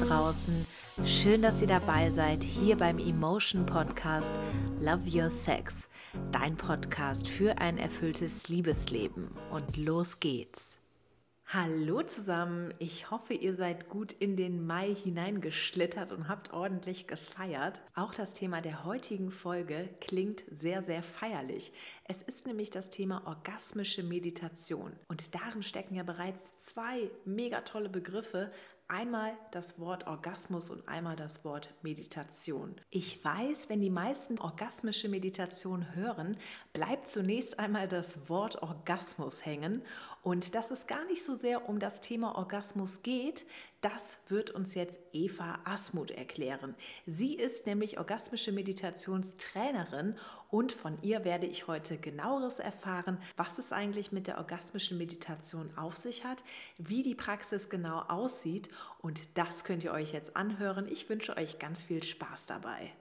draußen. Schön, dass ihr dabei seid hier beim Emotion Podcast Love Your Sex. Dein Podcast für ein erfülltes Liebesleben. Und los geht's. Hallo zusammen, ich hoffe, ihr seid gut in den Mai hineingeschlittert und habt ordentlich gefeiert. Auch das Thema der heutigen Folge klingt sehr, sehr feierlich. Es ist nämlich das Thema orgasmische Meditation und darin stecken ja bereits zwei mega tolle Begriffe, Einmal das Wort Orgasmus und einmal das Wort Meditation. Ich weiß, wenn die meisten orgasmische Meditation hören, bleibt zunächst einmal das Wort Orgasmus hängen und dass es gar nicht so sehr um das Thema Orgasmus geht, das wird uns jetzt Eva Asmuth erklären. Sie ist nämlich orgasmische Meditationstrainerin und von ihr werde ich heute genaueres erfahren, was es eigentlich mit der orgasmischen Meditation auf sich hat, wie die Praxis genau aussieht und das könnt ihr euch jetzt anhören. Ich wünsche euch ganz viel Spaß dabei.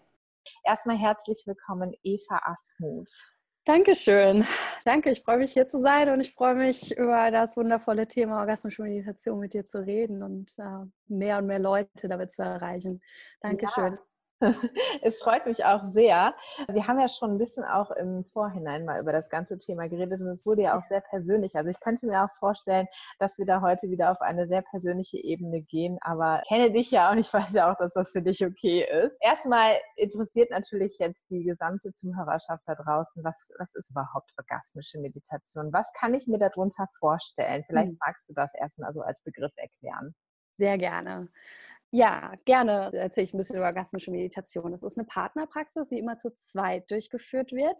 Erstmal herzlich willkommen, Eva Asmuth. Dankeschön. Danke, ich freue mich hier zu sein und ich freue mich über das wundervolle Thema orgasmische Meditation mit dir zu reden und äh, mehr und mehr Leute damit zu erreichen. Dankeschön. Ja. Es freut mich auch sehr. Wir haben ja schon ein bisschen auch im Vorhinein mal über das ganze Thema geredet und es wurde ja auch sehr persönlich. Also ich könnte mir auch vorstellen, dass wir da heute wieder auf eine sehr persönliche Ebene gehen, aber ich kenne dich ja und ich weiß ja auch, dass das für dich okay ist. Erstmal interessiert natürlich jetzt die gesamte Zuhörerschaft da draußen, was, was ist überhaupt orgasmische Meditation? Was kann ich mir darunter vorstellen? Vielleicht hm. magst du das erstmal so als Begriff erklären. Sehr gerne. Ja, gerne erzähle ich ein bisschen über orgasmische Meditation. Das ist eine Partnerpraxis, die immer zu zweit durchgeführt wird.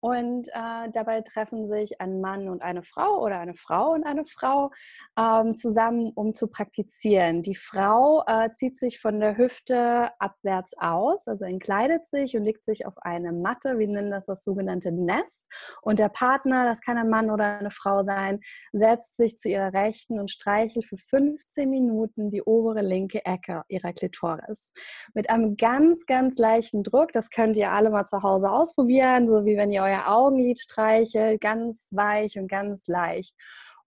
Und äh, dabei treffen sich ein Mann und eine Frau oder eine Frau und eine Frau ähm, zusammen, um zu praktizieren. Die Frau äh, zieht sich von der Hüfte abwärts aus, also entkleidet sich und legt sich auf eine Matte, wir nennen das das sogenannte Nest. Und der Partner, das kann ein Mann oder eine Frau sein, setzt sich zu ihrer Rechten und streichelt für 15 Minuten die obere linke Ecke ihrer Klitoris. Mit einem ganz, ganz leichten Druck, das könnt ihr alle mal zu Hause ausprobieren, so wie wenn ihr euer Augenlid streichelt, ganz weich und ganz leicht.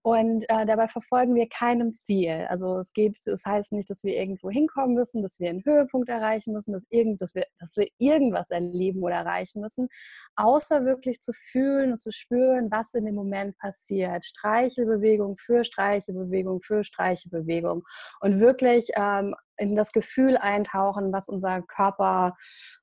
Und äh, dabei verfolgen wir keinem Ziel. Also es geht, es das heißt nicht, dass wir irgendwo hinkommen müssen, dass wir einen Höhepunkt erreichen müssen, dass, irgend, dass, wir, dass wir irgendwas erleben oder erreichen müssen, außer wirklich zu fühlen und zu spüren, was in dem Moment passiert. Streichelbewegung für Streichelbewegung für Streichelbewegung. Und wirklich ähm, in das Gefühl eintauchen, was unser Körper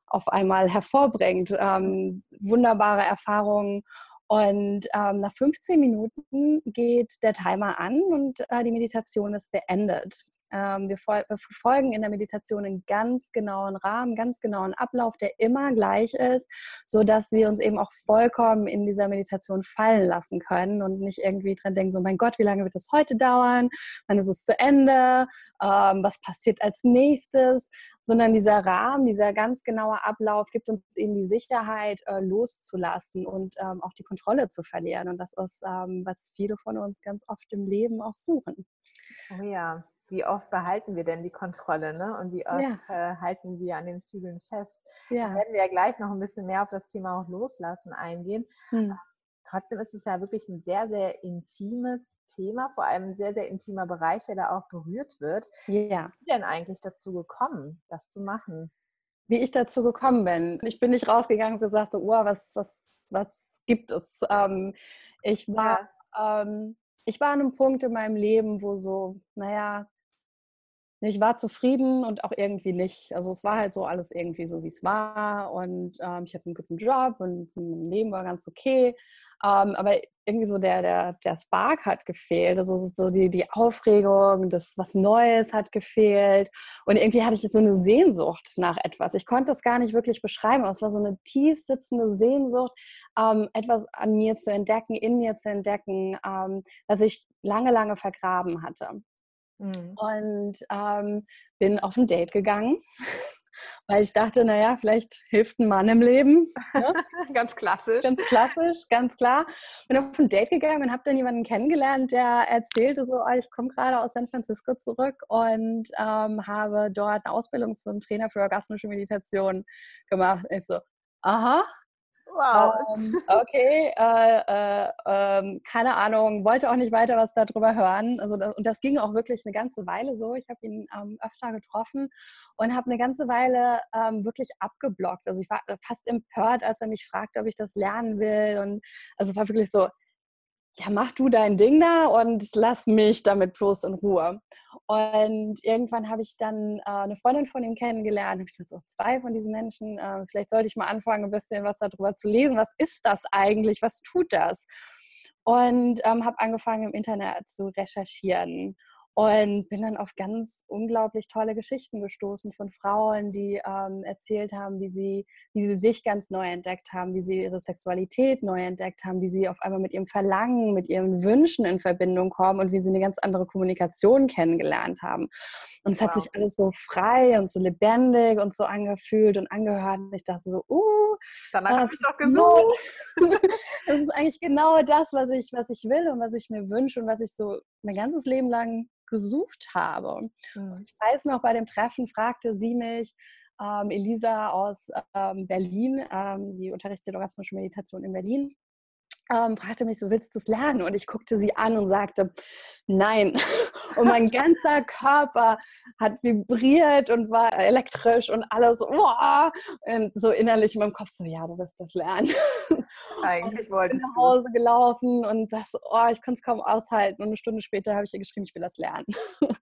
auf einmal hervorbringt. Ähm, wunderbare Erfahrungen. Und ähm, nach 15 Minuten geht der Timer an und äh, die Meditation ist beendet. Ähm, wir, verfolgen in der Meditation einen ganz genauen Rahmen, ganz genauen Ablauf, der immer gleich ist, so dass wir uns eben auch vollkommen in dieser Meditation fallen lassen können und nicht irgendwie dran denken, so mein Gott, wie lange wird das heute dauern? Wann ist es zu Ende? Ähm, was passiert als nächstes? Sondern dieser Rahmen, dieser ganz genaue Ablauf gibt uns eben die Sicherheit, äh, loszulassen und ähm, auch die Kontrolle zu verlieren. Und das ist, ähm, was viele von uns ganz oft im Leben auch suchen. Oh ja, wie oft behalten wir denn die Kontrolle ne? und wie oft ja. äh, halten wir an den Zügeln fest. Ja. Da werden wir ja gleich noch ein bisschen mehr auf das Thema auch loslassen eingehen. Hm. Trotzdem ist es ja wirklich ein sehr, sehr intimes Thema, vor allem ein sehr, sehr intimer Bereich, der da auch berührt wird. Ja. Wie denn eigentlich dazu gekommen, das zu machen? Wie ich dazu gekommen bin. Ich bin nicht rausgegangen und gesagt, so, oh, was, was, was gibt es? Ähm, ich war, ja. ähm, ich war an einem Punkt in meinem Leben, wo so, naja, ich war zufrieden und auch irgendwie nicht. Also es war halt so alles irgendwie so, wie es war. Und ähm, ich hatte einen guten Job und mein Leben war ganz okay. Ähm, aber irgendwie so der, der, der Spark hat gefehlt. Also so die, die Aufregung, das was Neues hat gefehlt. Und irgendwie hatte ich so eine Sehnsucht nach etwas. Ich konnte es gar nicht wirklich beschreiben, es war so eine tief sitzende Sehnsucht, ähm, etwas an mir zu entdecken, in mir zu entdecken, ähm, was ich lange, lange vergraben hatte. Mhm. Und ähm, bin auf ein Date gegangen, weil ich dachte, naja, vielleicht hilft ein Mann im Leben. Ne? ganz klassisch. Ganz klassisch, ganz klar. Bin auf ein Date gegangen und habe dann jemanden kennengelernt, der erzählte so, oh, ich komme gerade aus San Francisco zurück und ähm, habe dort eine Ausbildung zum Trainer für orgasmische Meditation gemacht. Ich so, aha, Wow. Ähm, okay, äh, äh, äh, keine Ahnung, wollte auch nicht weiter was darüber hören. Also das, und das ging auch wirklich eine ganze Weile so. Ich habe ihn ähm, öfter getroffen und habe eine ganze Weile ähm, wirklich abgeblockt. Also ich war fast empört, als er mich fragte, ob ich das lernen will. Und also es war wirklich so, ja, mach du dein Ding da und lass mich damit bloß in Ruhe. Und irgendwann habe ich dann äh, eine Freundin von ihm kennengelernt, habe ich gesagt, auch zwei von diesen Menschen, äh, vielleicht sollte ich mal anfangen, ein bisschen was darüber zu lesen. Was ist das eigentlich? Was tut das? Und ähm, habe angefangen im Internet zu recherchieren und bin dann auf ganz unglaublich tolle Geschichten gestoßen von Frauen, die ähm, erzählt haben, wie sie, wie sie sich ganz neu entdeckt haben, wie sie ihre Sexualität neu entdeckt haben, wie sie auf einmal mit ihrem Verlangen, mit ihren Wünschen in Verbindung kommen und wie sie eine ganz andere Kommunikation kennengelernt haben. Und es wow. hat sich alles so frei und so lebendig und so angefühlt und angehört. Und ich dachte so, uh, danach habe ich doch gesucht. das ist eigentlich genau das, was ich, was ich will und was ich mir wünsche und was ich so mein ganzes Leben lang gesucht habe. Mhm. Ich weiß noch, bei dem Treffen fragte sie mich, ähm, Elisa aus ähm, Berlin, ähm, sie unterrichtet orgasmische Meditation in Berlin, ähm, fragte mich so, willst du es lernen? Und ich guckte sie an und sagte, nein. Und mein ganzer Körper hat vibriert und war elektrisch und alles, oh, und so innerlich in meinem Kopf so, ja, du wirst das lernen. Eigentlich wollte ich. bin nach Hause gelaufen und das, oh, ich konnte es kaum aushalten. Und eine Stunde später habe ich ihr geschrieben, ich will das lernen.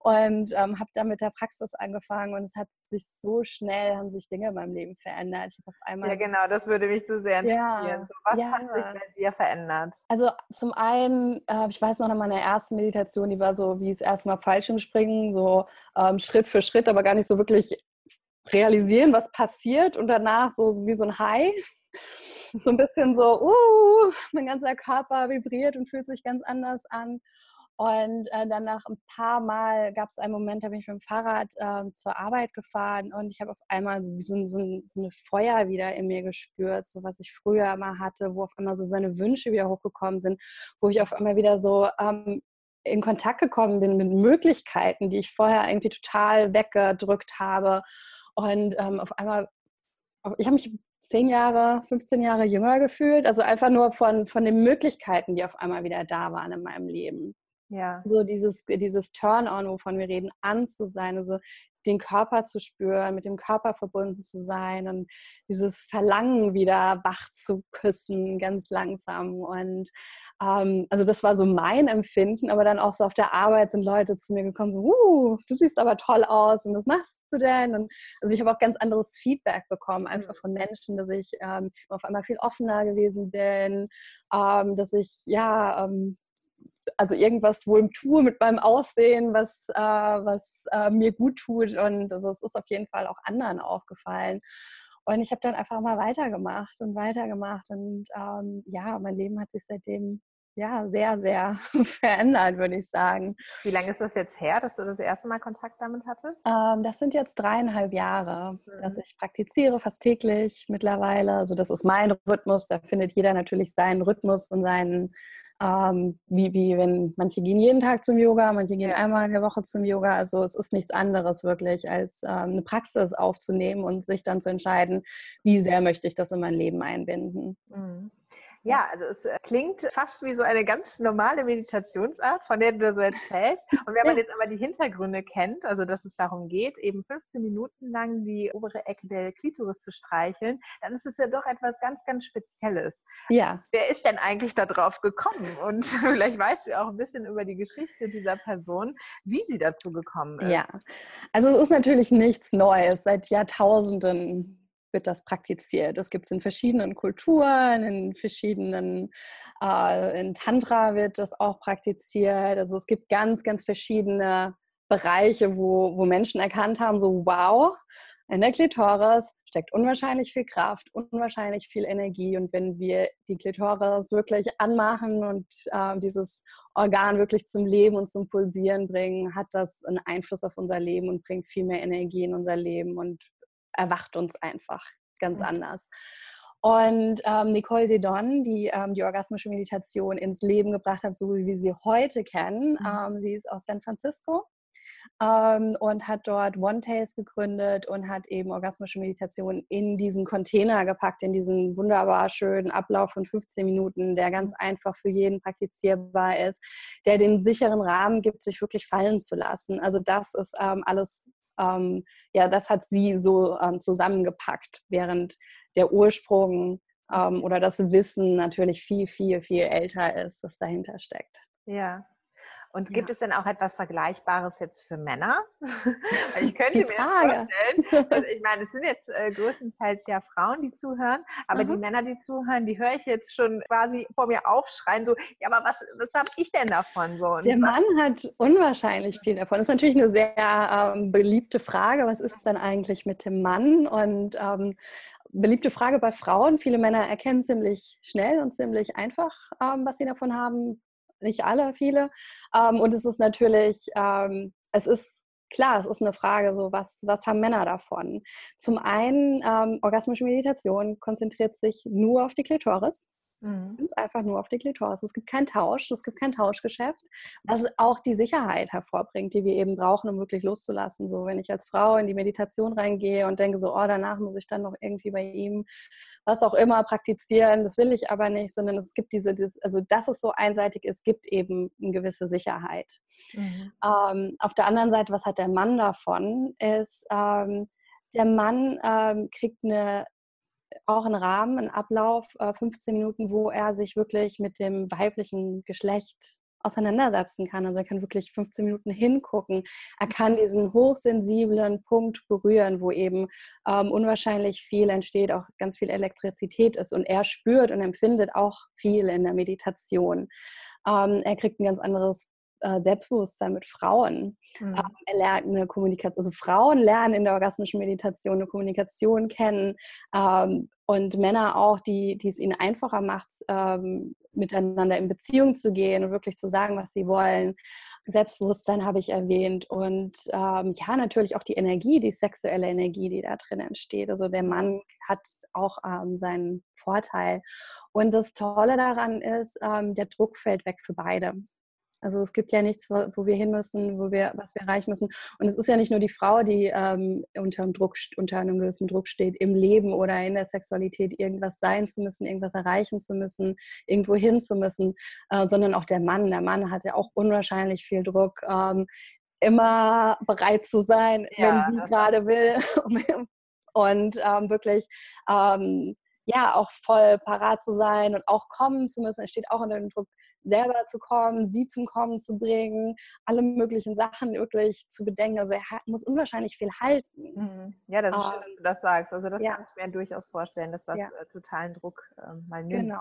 und ähm, habe dann mit der Praxis angefangen und es hat sich so schnell, haben sich Dinge in meinem Leben verändert. Ich auf einmal ja, genau, das würde mich so sehr interessieren. Ja, so, was ja. hat sich bei dir verändert? Also zum einen, äh, ich weiß noch, in meiner ersten Meditation, die war so wie es erstmal Fallschirmspringen, so ähm, Schritt für Schritt, aber gar nicht so wirklich realisieren, was passiert und danach so wie so ein High. So ein bisschen so, uh, mein ganzer Körper vibriert und fühlt sich ganz anders an. Und äh, dann nach ein paar Mal gab es einen Moment, da bin ich mit dem Fahrrad äh, zur Arbeit gefahren und ich habe auf einmal so, so, so, so, eine Feuer wieder in mir gespürt, so was ich früher immer hatte, wo auf einmal so meine Wünsche wieder hochgekommen sind, wo ich auf einmal wieder so ähm, in Kontakt gekommen bin mit Möglichkeiten, die ich vorher irgendwie total weggedrückt habe. Und ähm, auf einmal, ich habe mich zehn Jahre, 15 Jahre jünger gefühlt. Also einfach nur von, von den Möglichkeiten, die auf einmal wieder da waren in meinem Leben. Ja. So dieses, dieses Turn-on, wovon wir reden, an zu sein, also den Körper zu spüren, mit dem Körper verbunden zu sein und dieses Verlangen wieder wach zu küssen, ganz langsam. Und ähm, also das war so mein Empfinden, aber dann auch so auf der Arbeit sind Leute zu mir gekommen, so, uh, du siehst aber toll aus und was machst du denn? Und also ich habe auch ganz anderes Feedback bekommen, einfach mhm. von Menschen, dass ich ähm, auf einmal viel offener gewesen bin, ähm, dass ich ja ähm, also irgendwas wohl tue mit meinem Aussehen, was, äh, was äh, mir gut tut. Und also es ist auf jeden Fall auch anderen aufgefallen. Und ich habe dann einfach mal weitergemacht und weitergemacht. Und ähm, ja, mein Leben hat sich seitdem ja sehr, sehr verändert, würde ich sagen. Wie lange ist das jetzt her, dass du das erste Mal Kontakt damit hattest? Ähm, das sind jetzt dreieinhalb Jahre, mhm. dass ich praktiziere, fast täglich mittlerweile. Also das ist mein Rhythmus. Da findet jeder natürlich seinen Rhythmus und seinen ähm, wie, wie wenn manche gehen jeden Tag zum Yoga, manche gehen einmal in der Woche zum Yoga. Also es ist nichts anderes wirklich, als ähm, eine Praxis aufzunehmen und sich dann zu entscheiden, wie sehr möchte ich das in mein Leben einbinden. Mhm. Ja, also es äh, klingt fast wie so eine ganz normale Meditationsart, von der du so erzählst. Und wenn man jetzt aber die Hintergründe kennt, also dass es darum geht, eben 15 Minuten lang die obere Ecke der Klitoris zu streicheln, dann ist es ja doch etwas ganz, ganz Spezielles. Ja. Wer ist denn eigentlich da drauf gekommen? Und vielleicht weißt du auch ein bisschen über die Geschichte dieser Person, wie sie dazu gekommen ist. Ja, also es ist natürlich nichts Neues. Seit Jahrtausenden wird das praktiziert. Das gibt es in verschiedenen Kulturen, in verschiedenen, äh, in Tantra wird das auch praktiziert. Also es gibt ganz, ganz verschiedene Bereiche, wo, wo Menschen erkannt haben, so wow, in der Klitoris steckt unwahrscheinlich viel Kraft, unwahrscheinlich viel Energie. Und wenn wir die Klitoris wirklich anmachen und äh, dieses Organ wirklich zum Leben und zum Pulsieren bringen, hat das einen Einfluss auf unser Leben und bringt viel mehr Energie in unser Leben und erwacht uns einfach ganz mhm. anders. Und ähm, Nicole Dedon, die ähm, die orgasmische Meditation ins Leben gebracht hat, so wie wir sie heute kennen, mhm. ähm, sie ist aus San Francisco. ähm, und hat dort One Taste gegründet und hat eben orgasmische Meditation in diesen Container gepackt, in diesen wunderbar schönen Ablauf von 15 Minuten, der ganz einfach für jeden praktizierbar ist, der den sicheren Rahmen gibt, sich wirklich fallen zu lassen. Also das ist ähm, alles, ähm, ja, das hat sie so ähm, zusammengepackt, während der Ursprung ähm, oder das Wissen natürlich viel, viel, viel älter ist, das dahinter steckt. Ja, und gibt ja. es denn auch etwas Vergleichbares jetzt für Männer? ich könnte mir vorstellen, also ich meine, es sind jetzt äh, größtenteils ja Frauen, die zuhören, aber mhm. die Männer, die zuhören, die höre ich jetzt schon quasi vor mir aufschreien, so, ja, aber was, was habe ich denn davon? So, und Der Mann hat unwahrscheinlich viel davon. Das ist natürlich eine sehr ähm, beliebte Frage. Was ist denn eigentlich mit dem Mann? Und ähm, beliebte Frage bei Frauen. Viele Männer erkennen ziemlich schnell und ziemlich einfach, ähm, was sie davon haben nicht alle, viele. Ähm, und es ist natürlich, ähm, es ist klar, es ist eine Frage, so was, was haben Männer davon? Zum einen, ähm, orgasmische Meditation konzentriert sich nur auf die Klitoris. Mhm. Ganz einfach nur auf die Klitoris. Es gibt keinen Tausch, es gibt kein Tauschgeschäft, was auch die Sicherheit hervorbringt, die wir eben brauchen, um wirklich loszulassen. So, wenn ich als Frau in die Meditation reingehe und denke so, oh, danach muss ich dann noch irgendwie bei ihm was auch immer praktizieren, das will ich aber nicht, sondern es gibt diese, also dass es so einseitig ist, gibt eben eine gewisse Sicherheit. Mhm. Ähm, auf der anderen Seite, was hat der Mann davon, ist, ähm, der Mann ähm, kriegt eine auch einen Rahmen, einen Ablauf, 15 äh, Minuten, wo er sich wirklich mit dem weiblichen Geschlecht auseinandersetzen kann. Also er kann wirklich 15 Minuten hingucken. Er kann diesen hochsensiblen Punkt berühren, wo eben ähm, unwahrscheinlich viel entsteht, auch ganz viel Elektrizität ist. Und er spürt und empfindet auch viel in der Meditation. Ähm, er kriegt ein ganz anderes äh, Selbstbewusstsein mit Frauen. Mhm. Ähm, er lernt eine Kommunikation, also Frauen lernen in der orgasmischen Meditation eine Kommunikation kennen ähm, und Männer auch, die, die es ihnen einfacher macht, ähm, miteinander in Beziehung zu gehen und wirklich zu sagen, was sie wollen. Selbstbewusstsein habe ich erwähnt und ähm, ja, natürlich auch die Energie, die sexuelle Energie, die da drin entsteht. Also der Mann hat auch ähm, seinen Vorteil. Und das Tolle daran ist, ähm, der Druck fällt weg für beide. Also es gibt ja nichts, wo wir hin müssen, wo wir, was wir erreichen müssen. Und es ist ja nicht nur die Frau, die ähm, unter, einem Druck, unter einem gewissen Druck steht, im Leben oder in der Sexualität irgendwas sein zu müssen, irgendwas erreichen zu müssen, irgendwo hin zu müssen, äh, sondern auch der Mann. Der Mann hat ja auch unwahrscheinlich viel Druck, ähm, immer bereit zu sein, ja, wenn sie gerade will. und ähm, wirklich ähm, ja auch voll parat zu sein und auch kommen zu müssen. Er steht auch unter dem Druck, selber zu kommen, sie zum Kommen zu bringen, alle möglichen Sachen wirklich zu bedenken. Also er muss unwahrscheinlich viel halten. Mhm. Ja, das ist schön, dass du das sagst. Also das ja. kann ich mir durchaus vorstellen, dass das ja. Äh, totalen Druck äh, mal nimmt. Genau.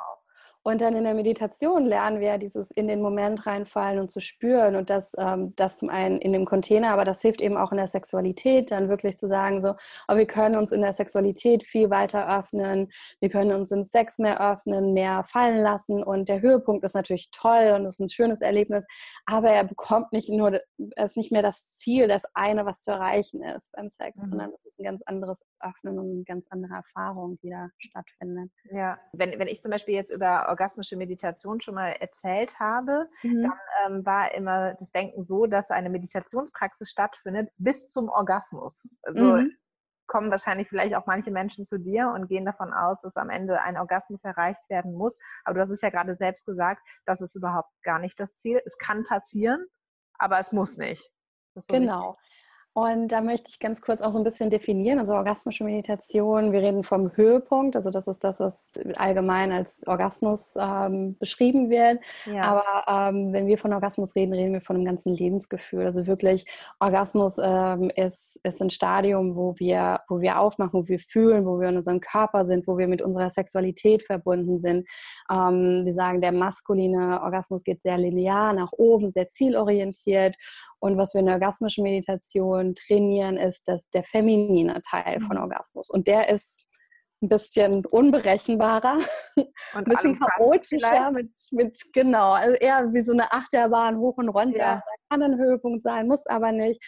Und dann in der Meditation lernen wir dieses in den Moment reinfallen und zu spüren und das, ähm, das zum einen in dem Container, aber das hilft eben auch in der Sexualität, dann wirklich zu sagen, so, oh, wir können uns in der Sexualität viel weiter öffnen, wir können uns im Sex mehr öffnen, mehr fallen lassen und der Höhepunkt ist natürlich toll und ist ein schönes Erlebnis, aber er bekommt nicht nur, es ist nicht mehr das Ziel, das eine, was zu erreichen ist beim Sex, mhm. sondern es ist ein ganz anderes Öffnen und eine ganz andere Erfahrung, die da stattfindet. Ja, wenn, wenn ich zum Beispiel jetzt über orgasmische Meditation schon mal erzählt habe, mhm. dann ähm, war immer das Denken so, dass eine Meditationspraxis stattfindet bis zum Orgasmus. Also mhm. kommen wahrscheinlich vielleicht auch manche Menschen zu dir und gehen davon aus, dass am Ende ein Orgasmus erreicht werden muss. Aber du hast es ja gerade selbst gesagt, das ist überhaupt gar nicht das Ziel. Es kann passieren, aber es muss nicht. So genau. Wichtig. Und da möchte ich ganz kurz auch so ein bisschen definieren. Also orgasmische Meditation, wir reden vom Höhepunkt, also das ist das, was allgemein als Orgasmus ähm, beschrieben wird. Ja. Aber ähm, wenn wir von Orgasmus reden, reden wir von einem ganzen Lebensgefühl. Also wirklich, Orgasmus ähm, ist, ist ein Stadium, wo wir, wo wir aufmachen, wo wir fühlen, wo wir in unserem Körper sind, wo wir mit unserer Sexualität verbunden sind. Ähm, wir sagen, der maskuline Orgasmus geht sehr linear nach oben, sehr zielorientiert. Und was wir in der orgasmischen Meditation trainieren, ist das, der feminine Teil von mhm. Orgasmus. Und der ist ein bisschen unberechenbarer, und ein bisschen chaotischer mit, mit, genau, also eher wie so eine Achterbahn hoch und runter. Ja. Kann ein Höhepunkt sein, muss aber nicht.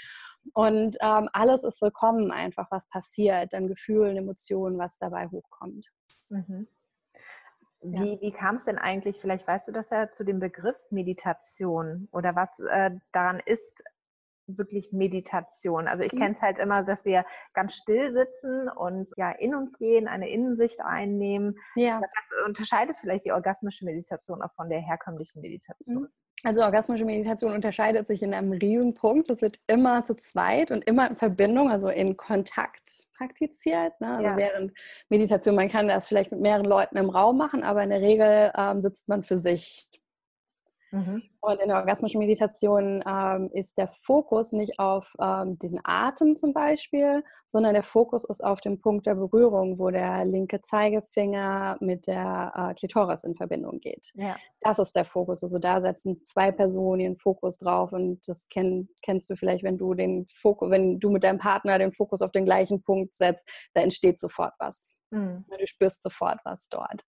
Und ähm, alles ist willkommen einfach, was passiert, an Gefühlen, Emotionen, was dabei hochkommt. Mhm. Wie, ja. wie kam es denn eigentlich, vielleicht weißt du das ja, zu dem Begriff Meditation oder was äh, daran ist wirklich Meditation? Also ich mhm. kenne es halt immer, dass wir ganz still sitzen und ja in uns gehen, eine Innensicht einnehmen. Ja. Das unterscheidet vielleicht die orgasmische Meditation auch von der herkömmlichen Meditation. Mhm. Also orgasmische Meditation unterscheidet sich in einem Riesenpunkt. Es wird immer zu zweit und immer in Verbindung, also in Kontakt praktiziert. Ne? Also ja. während Meditation, man kann das vielleicht mit mehreren Leuten im Raum machen, aber in der Regel ähm, sitzt man für sich Mhm. Und in der orgasmischen Meditation ähm, ist der Fokus nicht auf ähm, den Atem zum Beispiel, sondern der Fokus ist auf dem Punkt der Berührung, wo der linke Zeigefinger mit der äh, Klitoris in Verbindung geht. Ja. Das ist der Fokus. Also da setzen zwei Personen ihren Fokus drauf und das kenn, kennst du vielleicht, wenn du den Fokus, wenn du mit deinem Partner den Fokus auf den gleichen Punkt setzt, da entsteht sofort was. Mhm. Du spürst sofort was dort.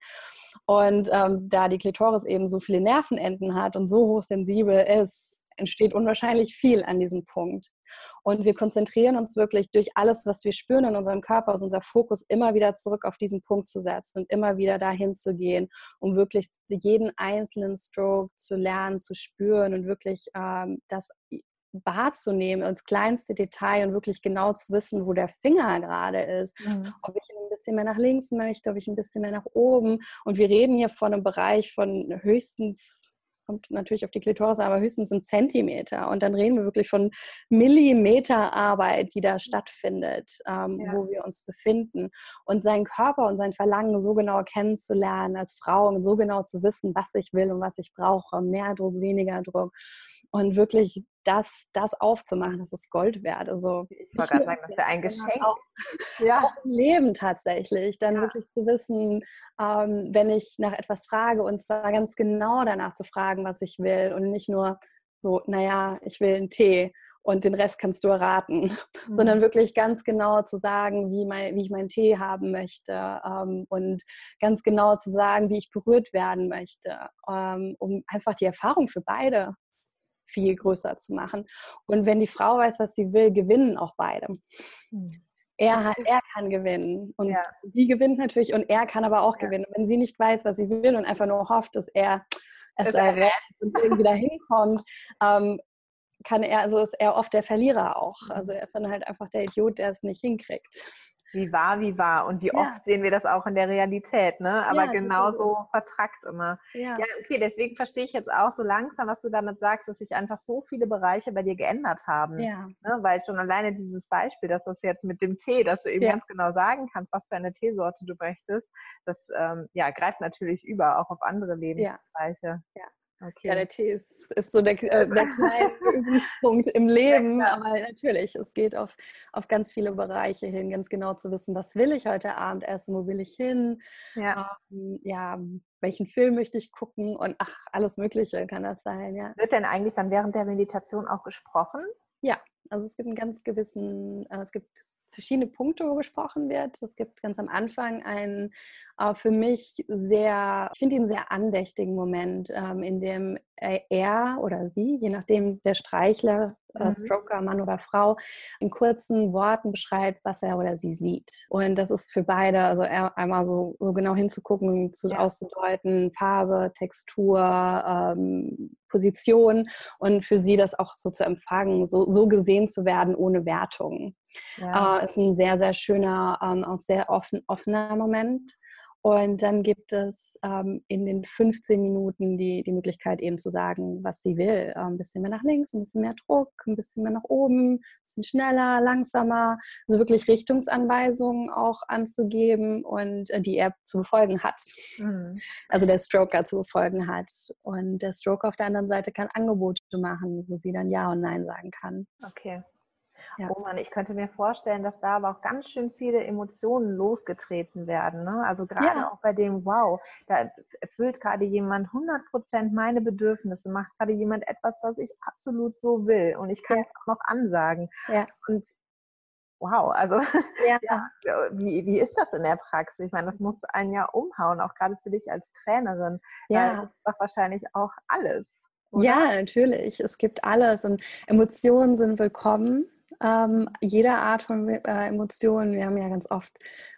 Und ähm, da die Klitoris eben so viele Nervenenden hat und so hochsensibel ist, entsteht unwahrscheinlich viel an diesem Punkt. Und wir konzentrieren uns wirklich durch alles, was wir spüren in unserem Körper, also unser Fokus immer wieder zurück auf diesen Punkt zu setzen und immer wieder dahin zu gehen, um wirklich jeden einzelnen Stroke zu lernen, zu spüren und wirklich ähm, das wahrzunehmen, ins kleinste Detail und wirklich genau zu wissen, wo der Finger gerade ist. Mhm. Ob ich ein bisschen mehr nach links möchte, ob ich ein bisschen mehr nach oben. Und wir reden hier von einem Bereich von höchstens kommt natürlich auf die Klitoris, aber höchstens ein Zentimeter. Und dann reden wir wirklich von Millimeterarbeit, die da stattfindet, ähm, ja. wo wir uns befinden. Und seinen Körper und sein Verlangen so genau kennenzulernen als Frau und so genau zu wissen, was ich will und was ich brauche. Mehr Druck, weniger Druck. Und wirklich das, das aufzumachen, das ist Gold wert. Also ich wollte gerade sagen, das ist ja ein Geschenk. Auch, ja. auch im Leben tatsächlich. Dann ja. wirklich zu wissen, ähm, wenn ich nach etwas frage und zwar ganz genau danach zu fragen, was ich will und nicht nur so, naja, ich will einen Tee und den Rest kannst du erraten, mhm. sondern wirklich ganz genau zu sagen, wie, mein, wie ich meinen Tee haben möchte ähm, und ganz genau zu sagen, wie ich berührt werden möchte, ähm, um einfach die Erfahrung für beide viel größer zu machen. Und wenn die Frau weiß, was sie will, gewinnen auch beide. Mhm. Er, hat, er kann gewinnen und ja. sie gewinnt natürlich und er kann aber auch ja. gewinnen. Wenn sie nicht weiß, was sie will und einfach nur hofft, dass er es errät und irgendwie da hinkommt, ähm, kann er, also ist er oft der Verlierer auch. Mhm. Also er ist dann halt einfach der Idiot, der es nicht hinkriegt wie war, wie war. Und wie ja. oft sehen wir das auch in der Realität, ne? Aber ja, genauso vertrackt immer. Ja. ja, okay, deswegen verstehe ich jetzt auch so langsam, was du damit sagst, dass sich einfach so viele Bereiche bei dir geändert haben. Ja. Ne? Weil schon alleine dieses Beispiel, dass das jetzt mit dem Tee, dass du eben ja. ganz genau sagen kannst, was für eine Teesorte du möchtest, das ähm, ja, greift natürlich über, auch auf andere Lebensbereiche. Ja. Okay. Ja, der Tee ist, ist so der, äh, der kleine Übungspunkt im Leben, aber natürlich, es geht auf, auf ganz viele Bereiche hin, ganz genau zu wissen, was will ich heute Abend essen, wo will ich hin, ja. Ähm, ja, welchen Film möchte ich gucken und ach, alles Mögliche kann das sein, ja. Wird denn eigentlich dann während der Meditation auch gesprochen? Ja, also es gibt einen ganz gewissen, äh, es gibt verschiedene Punkte, wo gesprochen wird. Es gibt ganz am Anfang einen äh, für mich sehr, ich finde ihn sehr andächtigen Moment, ähm, in dem er oder sie, je nachdem der Streichler, äh, mhm. Stroker, Mann oder Frau, in kurzen Worten beschreibt, was er oder sie sieht. Und das ist für beide, also einmal so, so genau hinzugucken, zu, ja. auszudeuten, Farbe, Textur, ähm, Position und für sie das auch so zu empfangen, so, so gesehen zu werden ohne Wertung. Ja. Äh, ist ein sehr, sehr schöner, ähm, auch sehr offen, offener Moment. Und dann gibt es ähm, in den 15 Minuten die, die Möglichkeit eben zu sagen, was sie will. Ähm, ein bisschen mehr nach links, ein bisschen mehr Druck, ein bisschen mehr nach oben, ein bisschen schneller, langsamer. Also wirklich Richtungsanweisungen auch anzugeben und äh, die er zu befolgen hat. Mhm. Also der Stroker zu befolgen hat. Und der Stroker auf der anderen Seite kann Angebote machen, wo sie dann Ja und Nein sagen kann. Okay. Ja. Oh Mann, ich könnte mir vorstellen, dass da aber auch ganz schön viele Emotionen losgetreten werden. Ne? Also gerade ja. auch bei dem, wow, da erfüllt gerade jemand 100 Prozent meine Bedürfnisse, macht gerade jemand etwas, was ich absolut so will und ich kann ja. es auch noch ansagen. Ja. Und wow, also ja. ja. wie, wie ist das in der Praxis? Ich meine, das muss einen ja umhauen, auch gerade für dich als Trainerin. Ja. Das ist doch wahrscheinlich auch alles. Oder? Ja, natürlich. Es gibt alles und Emotionen sind willkommen. Ähm, jede Art von äh, Emotionen. Wir haben ja ganz oft,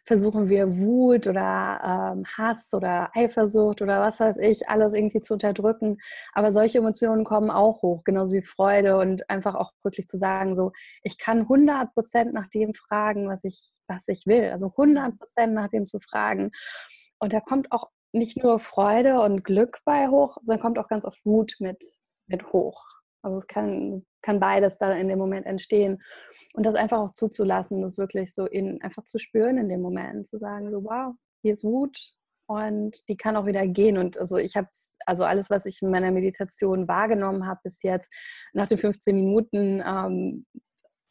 versuchen wir Wut oder ähm, Hass oder Eifersucht oder was weiß ich, alles irgendwie zu unterdrücken. Aber solche Emotionen kommen auch hoch, genauso wie Freude und einfach auch wirklich zu sagen, so, ich kann 100 Prozent nach dem fragen, was ich, was ich will. Also 100 Prozent nach dem zu fragen. Und da kommt auch nicht nur Freude und Glück bei hoch, sondern kommt auch ganz oft Wut mit, mit hoch. Also es kann, kann beides dann in dem Moment entstehen. Und das einfach auch zuzulassen, das wirklich so in, einfach zu spüren in dem Moment, zu sagen, so, wow, hier ist Wut und die kann auch wieder gehen. Und also ich habe also alles, was ich in meiner Meditation wahrgenommen habe bis jetzt, nach den 15 Minuten, ähm,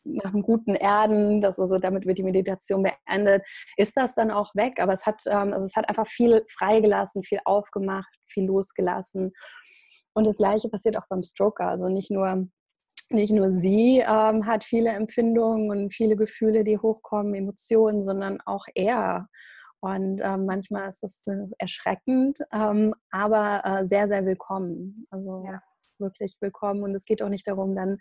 nach einem guten Erden, das also damit wird die Meditation beendet, ist das dann auch weg. Aber es hat, ähm, also es hat einfach viel freigelassen, viel aufgemacht, viel losgelassen. Und das Gleiche passiert auch beim Stroker. Also nicht nur, nicht nur sie ähm, hat viele Empfindungen und viele Gefühle, die hochkommen, Emotionen, sondern auch er. Und ähm, manchmal ist das erschreckend, ähm, aber äh, sehr, sehr willkommen. Also ja. wirklich willkommen. Und es geht auch nicht darum, dann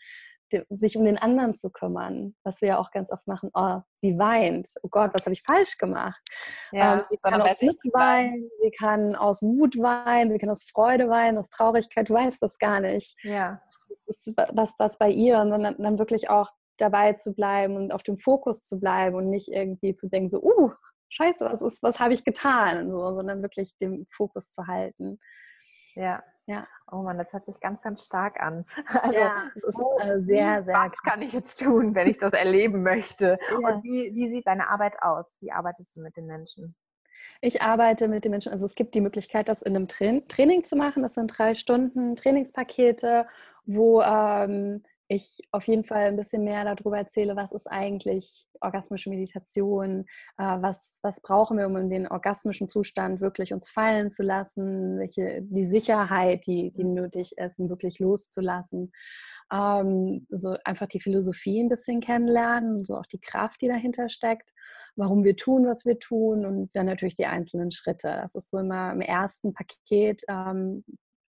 sich um den anderen zu kümmern, was wir ja auch ganz oft machen. Oh, sie weint. Oh Gott, was habe ich falsch gemacht? Ja, ähm, sie kann aus Glück weinen, sie kann aus Wut weinen, sie kann aus Freude weinen, aus Traurigkeit. Du weißt das gar nicht. Ja. Was, was bei ihr und dann, wirklich auch dabei zu bleiben und auf dem Fokus zu bleiben und nicht irgendwie zu denken, so, uh, scheiße, was ist, was habe ich getan? So, sondern wirklich den Fokus zu halten. Ja. Ja. Oh Mann, das hört sich ganz, ganz stark an. Also, ja, es ist äh, sehr, sehr. Was kann ich jetzt tun, wenn ich das erleben möchte? Ja. Und wie, wie sieht deine Arbeit aus? Wie arbeitest du mit den Menschen? Ich arbeite mit den Menschen, also es gibt die Möglichkeit, das in einem Training zu machen. Das sind drei Stunden Trainingspakete, wo ähm, ich auf jeden Fall ein bisschen mehr darüber erzähle, was ist eigentlich orgasmische Meditation, äh, was, was brauchen wir, um in den orgasmischen Zustand wirklich uns fallen zu lassen, welche die Sicherheit, die, die nötig ist, um wirklich loszulassen. Ähm, so einfach die Philosophie ein bisschen kennenlernen, so auch die Kraft, die dahinter steckt, warum wir tun, was wir tun und dann natürlich die einzelnen Schritte. Das ist so immer im ersten Paket ähm,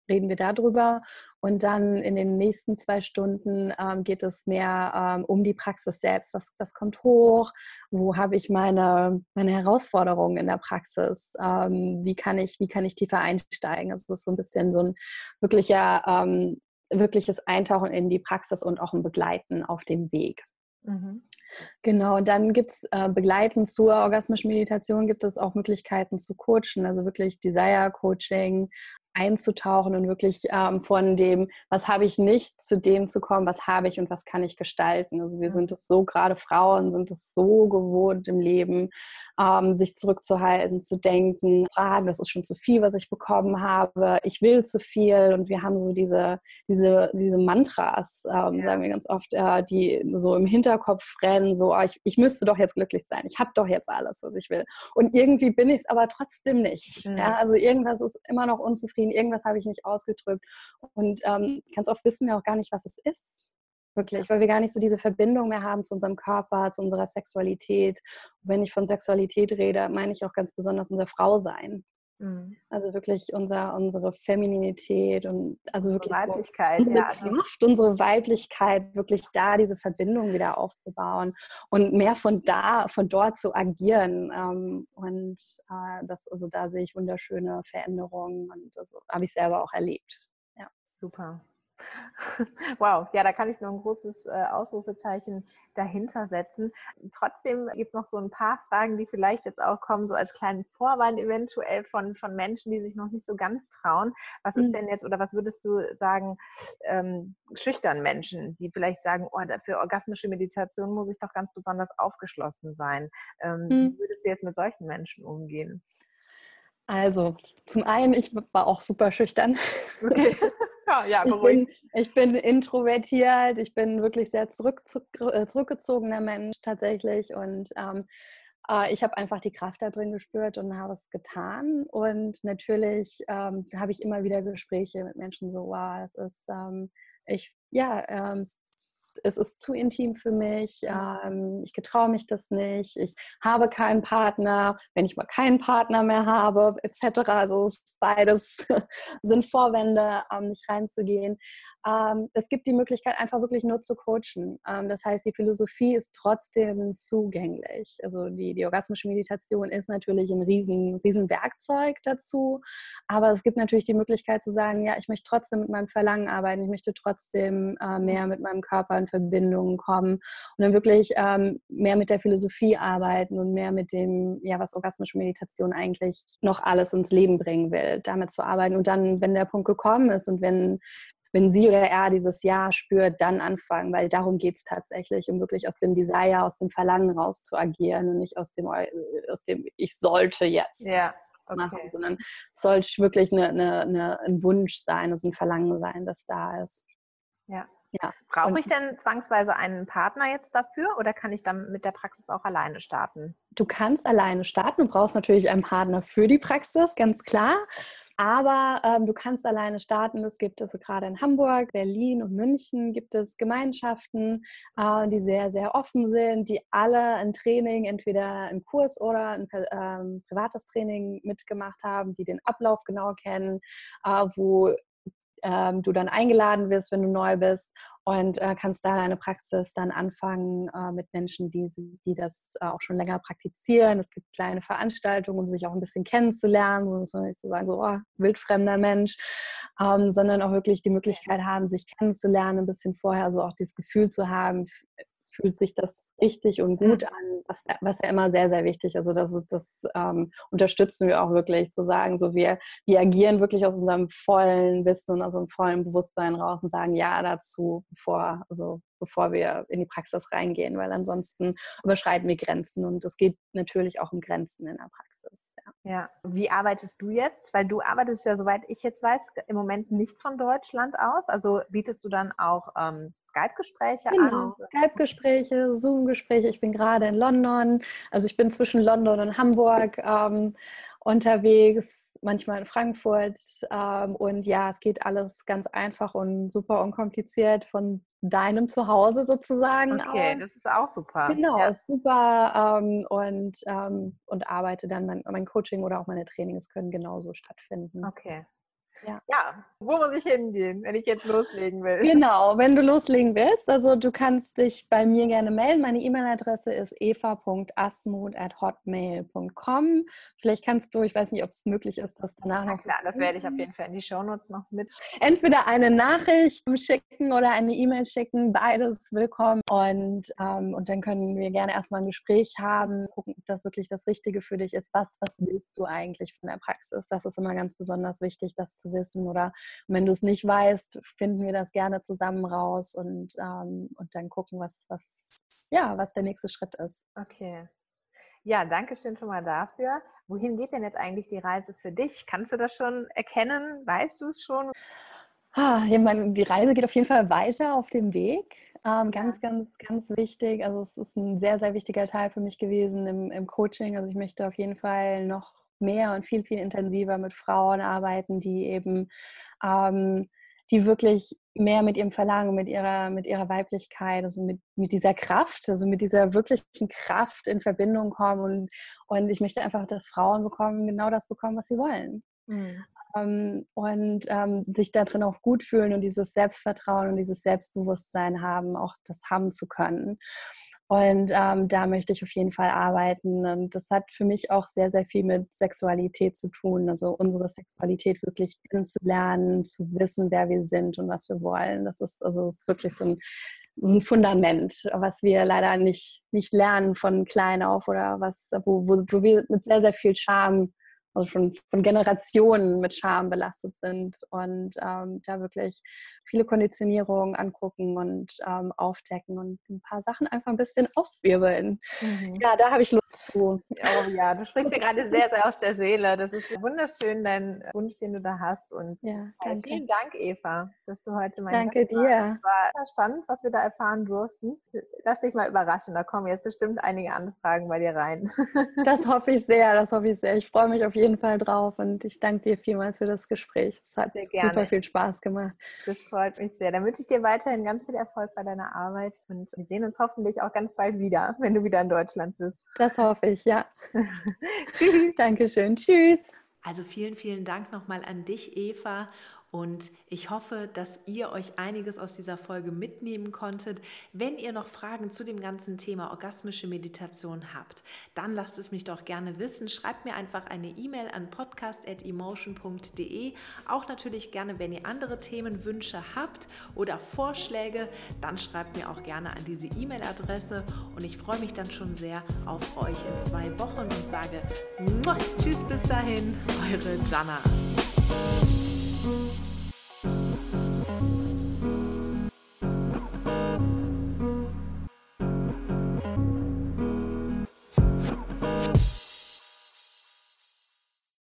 reden wir darüber. Und dann in den nächsten zwei Stunden ähm, geht es mehr ähm, um die Praxis selbst. Was, was kommt hoch? Wo habe ich meine, meine Herausforderungen in der Praxis? Ähm, wie, kann ich, wie kann ich tiefer einsteigen? Also das ist so ein bisschen so ein wirklicher, ähm, wirkliches Eintauchen in die Praxis und auch ein Begleiten auf dem Weg. Mhm. Genau, und dann gibt es äh, begleitend zur orgasmischen Meditation gibt es auch Möglichkeiten zu coachen, also wirklich Desire Coaching, einzutauchen und wirklich ähm, von dem, was habe ich nicht, zu dem zu kommen, was habe ich und was kann ich gestalten. Also wir sind es so, gerade Frauen sind es so gewohnt im Leben, ähm, sich zurückzuhalten, zu denken, fragen, das ist schon zu viel, was ich bekommen habe, ich will zu viel und wir haben so diese, diese, diese Mantras, ähm, ja. sagen wir ganz oft, äh, die so im Hinterkopf rennen, so, oh, ich, ich müsste doch jetzt glücklich sein, ich habe doch jetzt alles, was ich will. Und irgendwie bin ich es aber trotzdem nicht. Mhm. Ja? Also irgendwas ist immer noch unzufrieden geschrien, irgendwas habe ich nicht ausgedrückt. Und ähm, ganz oft wissen wir auch gar nicht, was es ist. Wirklich, weil wir gar nicht so diese Verbindung mehr haben zu unserem Körper, zu unserer Sexualität. Und wenn ich von Sexualität rede, meine ich auch ganz besonders unser Frausein. Mhm. Also wirklich unser, unsere Femininität und also wirklich Weiblichkeit, so unsere ja. Kraft, unsere Weiblichkeit, wirklich da diese Verbindung wieder aufzubauen und mehr von da, von dort zu agieren. Ähm, und äh, das, also da sehe ich wunderschöne Veränderungen und das habe ich selber auch erlebt. Ja. Super. Wow, ja, da kann ich noch ein großes äh, Ausrufezeichen dahinter setzen. Trotzdem gibt es noch so ein paar Fragen, die vielleicht jetzt auch kommen, so als kleinen Vorwand eventuell von, von Menschen, die sich noch nicht so ganz trauen. Was ist mhm. denn jetzt oder was würdest du sagen, ähm, schüchtern Menschen, die vielleicht sagen, oh, für orgasmische Meditation muss ich doch ganz besonders aufgeschlossen sein. Ähm, mhm. Wie würdest du jetzt mit solchen Menschen umgehen? Also, zum einen, ich war auch super schüchtern. Okay. Ja, ja, ich, bin, ich bin introvertiert, ich bin wirklich sehr zurück, äh, zurückgezogener Mensch tatsächlich und ähm, äh, ich habe einfach die Kraft da drin gespürt und habe es getan. Und natürlich ähm, habe ich immer wieder Gespräche mit Menschen so, wow, das ist, ähm, ich, ja, ähm, es ist zu intim für mich, ähm, ich getraue mich das nicht, ich habe keinen Partner, wenn ich mal keinen Partner mehr habe, etc. Also beides sind Vorwände, ähm, nicht reinzugehen. Ähm, es gibt die Möglichkeit, einfach wirklich nur zu coachen. Ähm, das heißt, die Philosophie ist trotzdem zugänglich. Also die, die orgasmische Meditation ist natürlich ein riesen, riesen Werkzeug dazu, aber es gibt natürlich die Möglichkeit zu sagen, ja, ich möchte trotzdem mit meinem Verlangen arbeiten, ich möchte trotzdem äh, mehr mit meinem Körper in Verbindung kommen und dann wirklich ähm, mehr mit der Philosophie arbeiten und mehr mit dem, ja, was orgasmische Meditation eigentlich noch alles ins Leben bringen will, damit zu arbeiten. Und dann, wenn der Punkt gekommen ist und wenn wenn sie oder er dieses Ja spürt, dann anfangen, weil darum geht es tatsächlich, um wirklich aus dem Desire, aus dem Verlangen raus zu agieren und nicht aus dem, äh, aus dem ich sollte jetzt ja, okay. machen, sondern es sollte wirklich eine, eine, eine, ein Wunsch sein, also ein Verlangen sein, das da ist. Ja. ja. Brauche ich denn zwangsweise einen Partner jetzt dafür oder kann ich dann mit der Praxis auch alleine starten? Du kannst alleine starten, du brauchst natürlich einen Partner für die Praxis, ganz klar. Aber ähm, du kannst alleine starten. Es gibt also gerade in Hamburg, Berlin und München gibt es Gemeinschaften, äh, die sehr, sehr offen sind, die alle ein Training, entweder einen Kurs oder ein ähm, privates Training mitgemacht haben, die den Ablauf genau kennen, äh, wo ähm, du dann eingeladen wirst, wenn du neu bist und äh, kannst da deine Praxis dann anfangen äh, mit Menschen, die, die das äh, auch schon länger praktizieren. Es gibt kleine Veranstaltungen, um sich auch ein bisschen kennenzulernen, so nicht zu sagen, so oh, wildfremder Mensch, ähm, sondern auch wirklich die Möglichkeit haben, sich kennenzulernen, ein bisschen vorher, also auch dieses Gefühl zu haben, fühlt sich das richtig und gut an, was, was ja immer sehr, sehr wichtig ist. Also das, ist, das ähm, unterstützen wir auch wirklich, zu sagen, so wir, wir agieren wirklich aus unserem vollen Wissen und aus unserem vollen Bewusstsein raus und sagen Ja dazu, bevor, also bevor wir in die Praxis reingehen, weil ansonsten überschreiten wir Grenzen und es geht natürlich auch um Grenzen in der Praxis. Ja. ja. Wie arbeitest du jetzt? Weil du arbeitest ja, soweit ich jetzt weiß, im Moment nicht von Deutschland aus. Also bietest du dann auch ähm, Skype-Gespräche genau. an? Skype-Gespräche, Zoom-Gespräche. Ich bin gerade in London. Also ich bin zwischen London und Hamburg ähm, unterwegs manchmal in Frankfurt. Ähm, und ja, es geht alles ganz einfach und super unkompliziert von deinem Zuhause sozusagen. Okay, aus. das ist auch super. Genau, ja. ist super. Ähm, und, ähm, und arbeite dann mein, mein Coaching oder auch meine Trainings können genauso stattfinden. Okay, ja. ja, wo muss ich hingehen, wenn ich jetzt loslegen will? Genau, wenn du loslegen willst. Also du kannst dich bei mir gerne melden. Meine E-Mail-Adresse ist eva.asmut.hotmail.com. Vielleicht kannst du, ich weiß nicht, ob es möglich ist, das danach noch klar, das werde ich auf jeden Fall in die Shownotes noch mit. Entweder eine Nachricht schicken oder eine E-Mail schicken, beides willkommen. Und, ähm, und dann können wir gerne erstmal ein Gespräch haben, gucken, ob das wirklich das Richtige für dich ist. Was, was willst du eigentlich von der Praxis? Das ist immer ganz besonders wichtig, das zu wissen. Oder wenn du es nicht weißt, finden wir das gerne zusammen raus und, ähm, und dann gucken, was, was, ja, was der nächste Schritt ist. Okay. Ja, danke schön schon mal dafür. Wohin geht denn jetzt eigentlich die Reise für dich? Kannst du das schon erkennen? Weißt du es schon? Ah, ja, meine, die Reise geht auf jeden Fall weiter auf dem Weg. Ähm, ganz, ganz, ganz wichtig. Also es ist ein sehr, sehr wichtiger Teil für mich gewesen im, im Coaching. Also ich möchte auf jeden Fall noch mehr und viel, viel intensiver mit Frauen arbeiten, die eben, ähm, die wirklich mehr mit ihrem Verlangen, mit ihrer, mit ihrer Weiblichkeit, also mit, mit dieser Kraft, also mit dieser wirklichen Kraft in Verbindung kommen. Und, und ich möchte einfach, dass Frauen bekommen, genau das bekommen, was sie wollen. Mhm. Ähm, und ähm, sich da drin auch gut fühlen und dieses Selbstvertrauen und dieses Selbstbewusstsein haben, auch das haben zu können. Und ähm, da möchte ich auf jeden Fall arbeiten. Und das hat für mich auch sehr, sehr viel mit Sexualität zu tun. Also unsere Sexualität wirklich kennenzulernen, zu wissen, wer wir sind und was wir wollen. Das ist, also das ist wirklich so ein, so ein Fundament, was wir leider nicht, nicht lernen von klein auf oder was, wo, wo, wo wir mit sehr, sehr viel Scham also schon von Generationen mit Scham belastet sind und ähm, da wirklich viele Konditionierungen angucken und ähm, aufdecken und ein paar Sachen einfach ein bisschen aufwirbeln. Mhm. Ja, da habe ich Lust zu. Oh ja, du sprichst mir gerade sehr, sehr aus der Seele. Das ist wunderschön, dein Wunsch, den du da hast. Und ja, danke. vielen Dank, Eva, dass du heute mein Danke Gast dir. War sehr spannend, was wir da erfahren durften. Lass dich mal überraschen, da kommen jetzt bestimmt einige Anfragen bei dir rein. Das hoffe ich sehr, das hoffe ich sehr. Ich freue mich auf jeden jeden Fall drauf und ich danke dir vielmals für das Gespräch. Es hat super viel Spaß gemacht. Das freut mich sehr. Dann wünsche ich dir weiterhin ganz viel Erfolg bei deiner Arbeit und wir sehen uns hoffentlich auch ganz bald wieder, wenn du wieder in Deutschland bist. Das hoffe ich, ja. Tschüss. Dankeschön. Tschüss. Also vielen, vielen Dank nochmal an dich, Eva. Und ich hoffe, dass ihr euch einiges aus dieser Folge mitnehmen konntet. Wenn ihr noch Fragen zu dem ganzen Thema orgasmische Meditation habt, dann lasst es mich doch gerne wissen. Schreibt mir einfach eine E-Mail an podcast.emotion.de. Auch natürlich gerne, wenn ihr andere Themenwünsche habt oder Vorschläge, dann schreibt mir auch gerne an diese E-Mail-Adresse. Und ich freue mich dann schon sehr auf euch in zwei Wochen und sage Tschüss bis dahin, eure Jana.